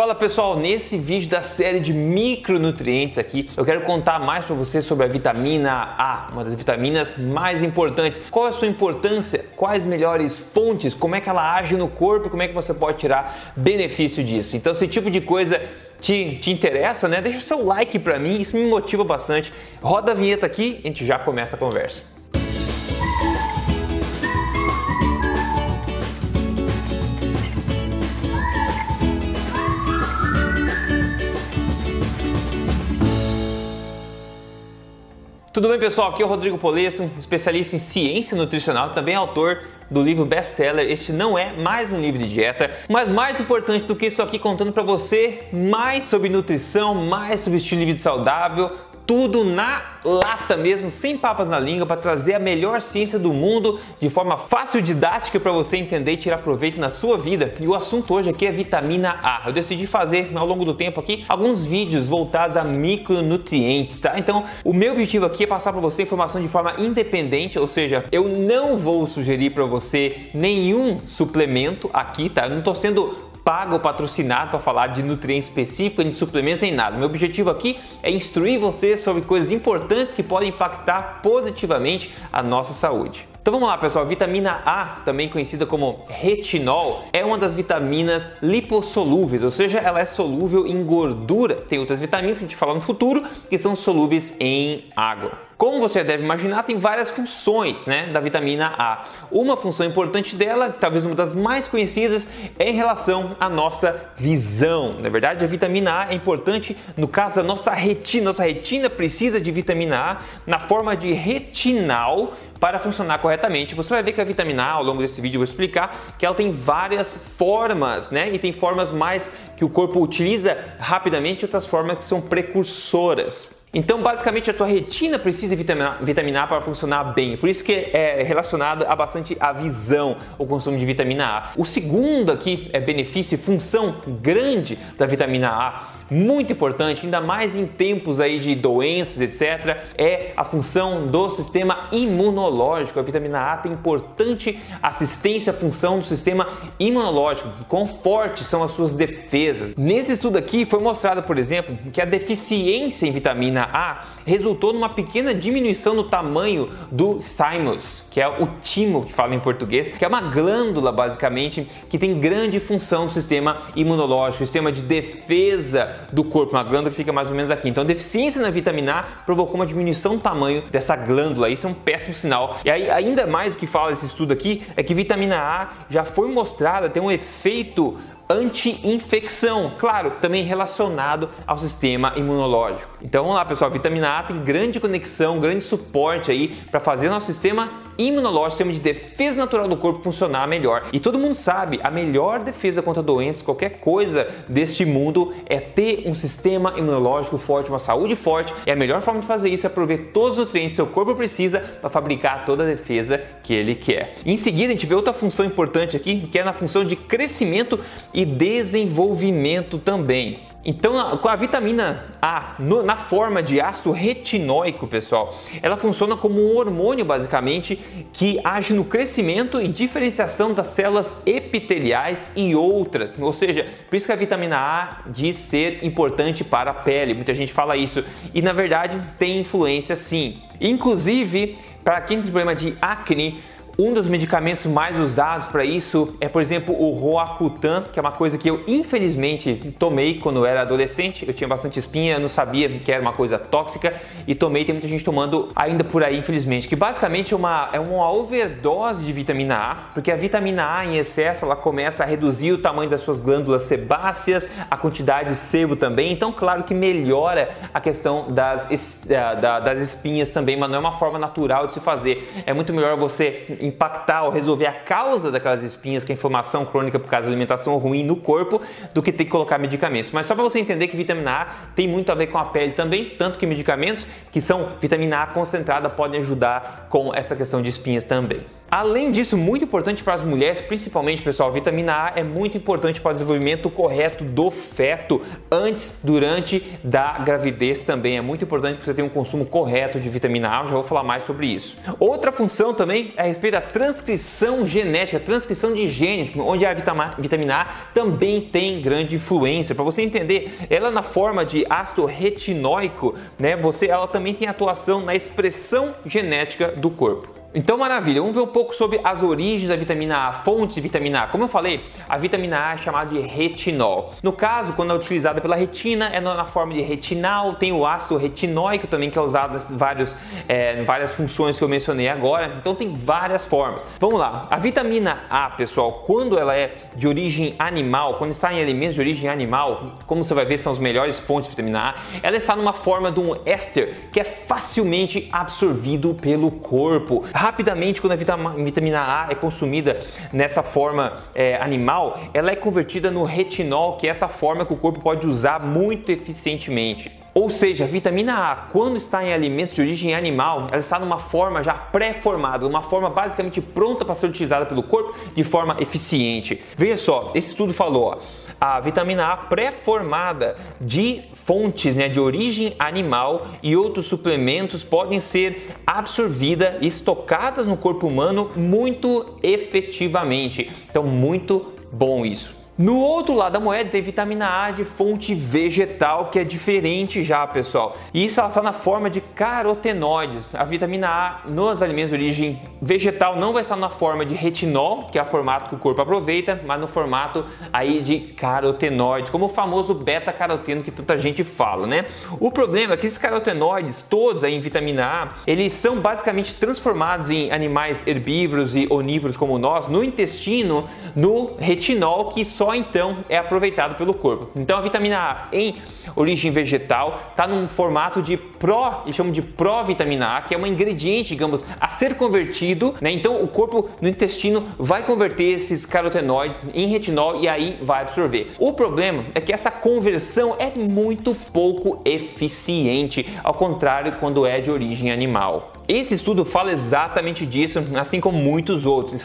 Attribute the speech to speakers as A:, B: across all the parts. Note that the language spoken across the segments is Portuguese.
A: Fala pessoal, nesse vídeo da série de micronutrientes aqui, eu quero contar mais para você sobre a vitamina A, uma das vitaminas mais importantes. Qual é a sua importância? Quais melhores fontes? Como é que ela age no corpo? Como é que você pode tirar benefício disso? Então, esse tipo de coisa te, te interessa, né? Deixa o seu like para mim, isso me motiva bastante. Roda a vinheta aqui, a gente já começa a conversa. Tudo bem, pessoal? Aqui é o Rodrigo Polesso, especialista em ciência nutricional, também autor do livro best-seller. Este não é mais um livro de dieta, mas mais importante do que isso aqui contando para você mais sobre nutrição, mais sobre estilo de vida saudável, tudo na lata mesmo, sem papas na língua, para trazer a melhor ciência do mundo de forma fácil didática para você entender e tirar proveito na sua vida. E o assunto hoje aqui é vitamina A. Eu decidi fazer ao longo do tempo aqui alguns vídeos voltados a micronutrientes, tá? Então, o meu objetivo aqui é passar para você informação de forma independente, ou seja, eu não vou sugerir para você nenhum suplemento aqui, tá? Eu não estou sendo pago ou patrocinado para falar de nutrientes específicos, de suplementos nem nada. Meu objetivo aqui é instruir você sobre coisas importantes que podem impactar positivamente a nossa saúde. Então vamos lá, pessoal. Vitamina A, também conhecida como retinol, é uma das vitaminas lipossolúveis, ou seja, ela é solúvel em gordura. Tem outras vitaminas que a gente fala no futuro que são solúveis em água. Como você deve imaginar, tem várias funções né, da vitamina A. Uma função importante dela, talvez uma das mais conhecidas, é em relação à nossa visão. Na verdade, a vitamina A é importante no caso da nossa retina. Nossa retina precisa de vitamina A na forma de retinal para funcionar corretamente. Você vai ver que a vitamina A, ao longo desse vídeo, eu vou explicar que ela tem várias formas, né? E tem formas mais que o corpo utiliza rapidamente, outras formas que são precursoras. Então, basicamente, a tua retina precisa de vitamina, vitamina A para funcionar bem. Por isso que é relacionado a bastante a visão, o consumo de vitamina A. O segundo aqui é benefício e função grande da vitamina A muito importante, ainda mais em tempos aí de doenças, etc., é a função do sistema imunológico. A vitamina A tem importante assistência à função do sistema imunológico. Quão fortes são as suas defesas. Nesse estudo aqui foi mostrado, por exemplo, que a deficiência em vitamina A resultou numa pequena diminuição no tamanho do thymus, que é o timo que fala em português, que é uma glândula basicamente que tem grande função no sistema imunológico, sistema de defesa do corpo, uma glândula que fica mais ou menos aqui. Então, deficiência na vitamina A provocou uma diminuição do tamanho dessa glândula. Isso é um péssimo sinal. E aí, ainda mais o que fala esse estudo aqui é que vitamina A já foi mostrada ter um efeito anti-infecção, claro, também relacionado ao sistema imunológico. Então vamos lá, pessoal, vitamina A tem grande conexão, grande suporte aí para fazer nosso sistema imunológico, sistema de defesa natural do corpo funcionar melhor. E todo mundo sabe, a melhor defesa contra doenças, qualquer coisa deste mundo é ter um sistema imunológico forte, uma saúde forte. E a melhor forma de fazer isso é prover todos os nutrientes que seu corpo precisa para fabricar toda a defesa que ele quer. Em seguida, a gente vê outra função importante aqui, que é na função de crescimento e desenvolvimento também. Então, com a vitamina A no, na forma de ácido retinóico, pessoal, ela funciona como um hormônio basicamente que age no crescimento e diferenciação das células epiteliais e outras. Ou seja, por isso que a vitamina A diz ser importante para a pele. Muita gente fala isso e na verdade tem influência sim. Inclusive, para quem tem problema de acne, um dos medicamentos mais usados para isso é, por exemplo, o Roacutan, que é uma coisa que eu infelizmente tomei quando eu era adolescente. Eu tinha bastante espinha, não sabia que era uma coisa tóxica e tomei. Tem muita gente tomando ainda por aí, infelizmente. Que basicamente é uma, é uma overdose de vitamina A, porque a vitamina A em excesso ela começa a reduzir o tamanho das suas glândulas sebáceas, a quantidade de sebo também. Então, claro que melhora a questão das, das espinhas também, mas não é uma forma natural de se fazer. É muito melhor você impactar ou resolver a causa daquelas espinhas, que é inflamação crônica por causa da alimentação ruim no corpo, do que ter que colocar medicamentos. Mas só para você entender que vitamina A tem muito a ver com a pele também, tanto que medicamentos que são vitamina A concentrada podem ajudar com essa questão de espinhas também. Além disso, muito importante para as mulheres, principalmente, pessoal, vitamina A é muito importante para o desenvolvimento correto do feto antes, durante da gravidez também. É muito importante que você tenha um consumo correto de vitamina A, eu já vou falar mais sobre isso. Outra função também é a respeito da transcrição genética, transcrição de genes, onde a vitamina A também tem grande influência. Para você entender, ela na forma de ácido retinóico, né, você, ela também tem atuação na expressão genética do corpo. Então, maravilha, vamos ver um pouco sobre as origens da vitamina A, fontes de vitamina A. Como eu falei, a vitamina A é chamada de retinol. No caso, quando é utilizada pela retina, é na forma de retinal, tem o ácido retinóico também, que é usado em vários, é, várias funções que eu mencionei agora. Então, tem várias formas. Vamos lá, a vitamina A, pessoal, quando ela é de origem animal, quando está em alimentos de origem animal, como você vai ver, são as melhores fontes de vitamina A, ela está numa forma de um éster que é facilmente absorvido pelo corpo rapidamente, quando a vitamina A é consumida nessa forma é, animal, ela é convertida no retinol, que é essa forma que o corpo pode usar muito eficientemente. Ou seja, a vitamina A, quando está em alimentos de origem animal, ela está numa forma já pré-formada, uma forma basicamente pronta para ser utilizada pelo corpo de forma eficiente. Veja só, esse estudo falou, ó, a vitamina A pré-formada de fontes né, de origem animal e outros suplementos podem ser absorvidas e estocadas no corpo humano muito efetivamente. Então, muito bom isso. No outro lado da moeda tem vitamina A de fonte vegetal, que é diferente já, pessoal. E isso ela está na forma de carotenoides. A vitamina A nos alimentos de origem vegetal não vai estar na forma de retinol, que é o formato que o corpo aproveita, mas no formato aí de carotenoides, como o famoso beta-caroteno que tanta gente fala, né? O problema é que esses carotenoides, todos aí em vitamina A, eles são basicamente transformados em animais herbívoros e onívoros como nós no intestino, no retinol que só então é aproveitado pelo corpo. Então a vitamina A em origem vegetal está num formato de pró, eles chamam de provitamina A, que é um ingrediente, digamos, a ser convertido, né? Então o corpo no intestino vai converter esses carotenoides em retinol e aí vai absorver. O problema é que essa conversão é muito pouco eficiente, ao contrário quando é de origem animal. Esse estudo fala exatamente disso, assim como muitos outros. Ele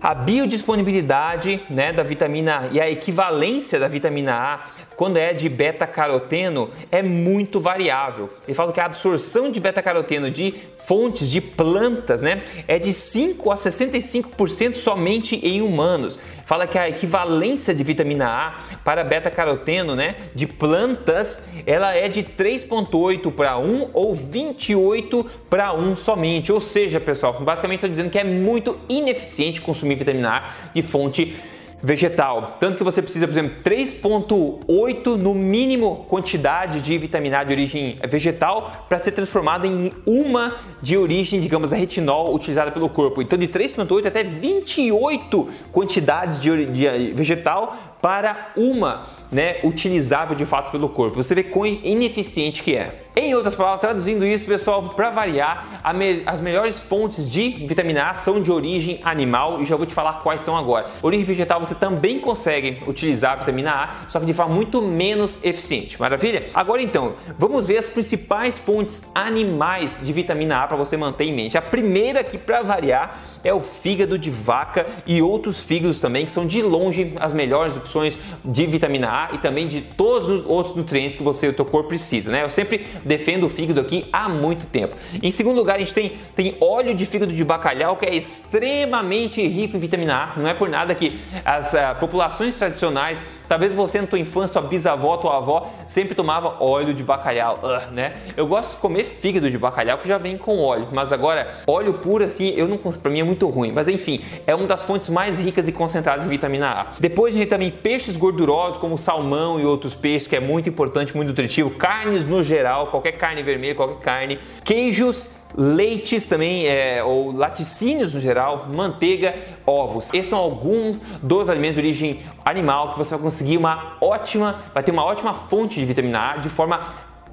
A: a biodisponibilidade né, da vitamina e a equivalência da vitamina A quando é de beta-caroteno é muito variável. Ele fala que a absorção de beta-caroteno de fontes de plantas né, é de 5 a 65% somente em humanos. Fala que a equivalência de vitamina A para beta-caroteno né, de plantas ela é de 3,8 para 1 ou 28 para 1 somente. Ou seja, pessoal, basicamente estou dizendo que é muito ineficiente consumir vitamina A de fonte vegetal. Tanto que você precisa, por exemplo, 3,8 no mínimo quantidade de vitamina A de origem vegetal para ser transformada em uma de origem, digamos, a retinol utilizada pelo corpo. Então, de 3,8 até 28 quantidades de, de vegetal para uma né, utilizável de fato pelo corpo. Você vê quão ineficiente que é. Em outras palavras, traduzindo isso, pessoal, para variar, me as melhores fontes de vitamina A são de origem animal e já vou te falar quais são agora. Origem vegetal você também consegue utilizar a vitamina A, só que de forma muito menos eficiente. Maravilha? Agora então, vamos ver as principais fontes animais de vitamina A para você manter em mente. A primeira aqui para variar é o fígado de vaca e outros fígados também, que são de longe as melhores opções de vitamina A e também de todos os outros nutrientes que você o teu corpo precisa, né? Eu sempre defendo o fígado aqui há muito tempo. Em segundo lugar, a gente tem, tem óleo de fígado de bacalhau, que é extremamente rico em vitamina A. Não é por nada que as uh, populações tradicionais Talvez você na tua infância, tua bisavó, tua avó sempre tomava óleo de bacalhau, uh, né? Eu gosto de comer fígado de bacalhau que já vem com óleo, mas agora óleo puro assim, eu não para mim é muito ruim. Mas enfim, é uma das fontes mais ricas e concentradas em vitamina A. Depois a gente também peixes gordurosos como salmão e outros peixes, que é muito importante, muito nutritivo, carnes no geral, qualquer carne vermelha, qualquer carne, queijos leites também, é, ou laticínios no geral, manteiga, ovos. Esses são alguns dos alimentos de origem animal que você vai conseguir uma ótima, vai ter uma ótima fonte de vitamina A de forma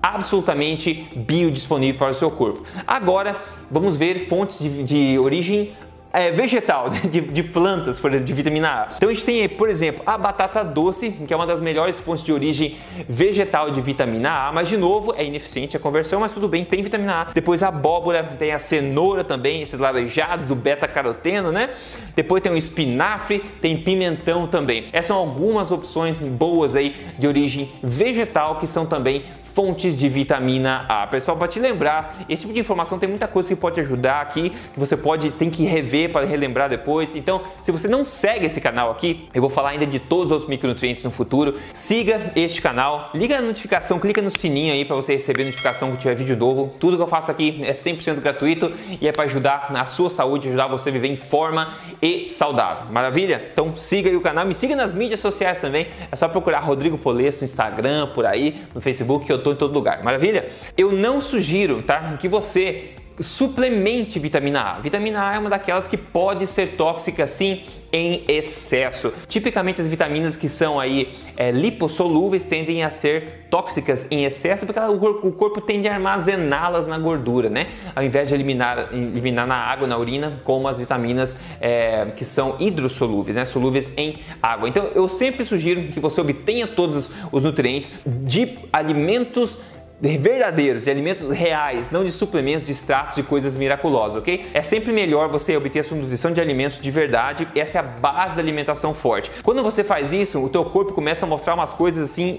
A: absolutamente biodisponível para o seu corpo. Agora vamos ver fontes de, de origem é, vegetal, de, de, plantas, por exemplo, de vitamina A. Então a gente tem, por exemplo, a batata doce, que é uma das melhores fontes de origem vegetal de vitamina A, mas de novo é ineficiente a conversão, mas tudo bem, tem vitamina A. Depois a abóbora, tem a cenoura também, esses laranjados, o beta-caroteno, né? Depois tem o espinafre, tem pimentão também. Essas são algumas opções boas aí de origem vegetal que são também fontes de vitamina A. Pessoal, para te lembrar, esse tipo de informação tem muita coisa que pode ajudar aqui, que você pode tem que rever para relembrar depois. Então, se você não segue esse canal aqui, eu vou falar ainda de todos os outros micronutrientes no futuro. Siga este canal, liga a notificação, clica no sininho aí para você receber notificação que tiver vídeo novo. Tudo que eu faço aqui é 100% gratuito e é para ajudar na sua saúde, ajudar você a viver em forma e saudável. Maravilha? Então siga aí o canal, me siga nas mídias sociais também. É só procurar Rodrigo Polesso no Instagram, por aí, no Facebook, eu tô em todo lugar. Maravilha? Eu não sugiro, tá, que você suplemente vitamina A. Vitamina A é uma daquelas que pode ser tóxica sim em excesso. Tipicamente as vitaminas que são aí é, lipossolúveis tendem a ser tóxicas em excesso porque o corpo, o corpo tende a armazená-las na gordura, né? Ao invés de eliminar, eliminar na água, na urina, como as vitaminas é, que são hidrossolúveis, né? Solúveis em água. Então eu sempre sugiro que você obtenha todos os nutrientes de alimentos verdadeiros, de alimentos reais, não de suplementos, de extratos de coisas miraculosas, ok? É sempre melhor você obter a sua nutrição de alimentos de verdade, essa é a base da alimentação forte. Quando você faz isso, o teu corpo começa a mostrar umas coisas assim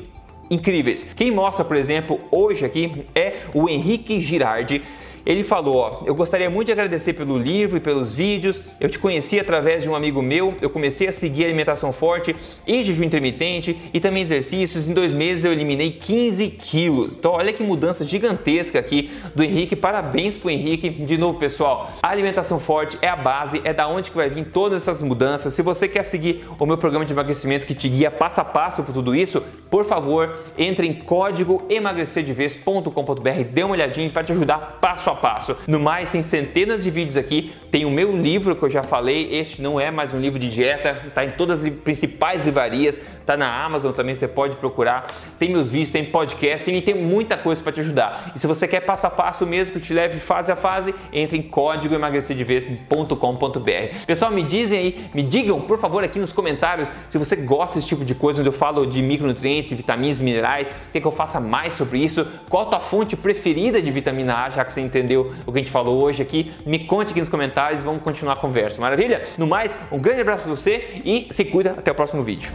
A: incríveis. Quem mostra, por exemplo, hoje aqui é o Henrique Girardi ele falou: ó, Eu gostaria muito de agradecer pelo livro e pelos vídeos. Eu te conheci através de um amigo meu. Eu comecei a seguir alimentação forte e jejum intermitente e também exercícios. Em dois meses eu eliminei 15 quilos. Então, olha que mudança gigantesca aqui do Henrique. Parabéns pro Henrique. De novo, pessoal, a alimentação forte é a base, é da onde que vai vir todas essas mudanças. Se você quer seguir o meu programa de emagrecimento que te guia passo a passo por tudo isso, por favor, entre em código emagrecerdevez.com.br, dê uma olhadinha, vai te ajudar passo a passo. No mais, tem centenas de vídeos aqui. Tem o meu livro que eu já falei. Este não é mais um livro de dieta, está em todas as principais livrarias, está na Amazon também, você pode procurar. Tem meus vídeos, tem podcast e tem muita coisa para te ajudar. E se você quer passo a passo mesmo que te leve fase a fase, entre em código emagrecerdevez.com.br. Pessoal, me dizem aí, me digam por favor aqui nos comentários se você gosta desse tipo de coisa onde eu falo de micronutrientes, vitaminas, minerais, quer que eu faça mais sobre isso? Qual a tua fonte preferida de vitamina A, já que você entendeu o que a gente falou hoje aqui, me conte aqui nos comentários e vamos continuar a conversa. Maravilha? No mais, um grande abraço para você e se cuida. Até o próximo vídeo.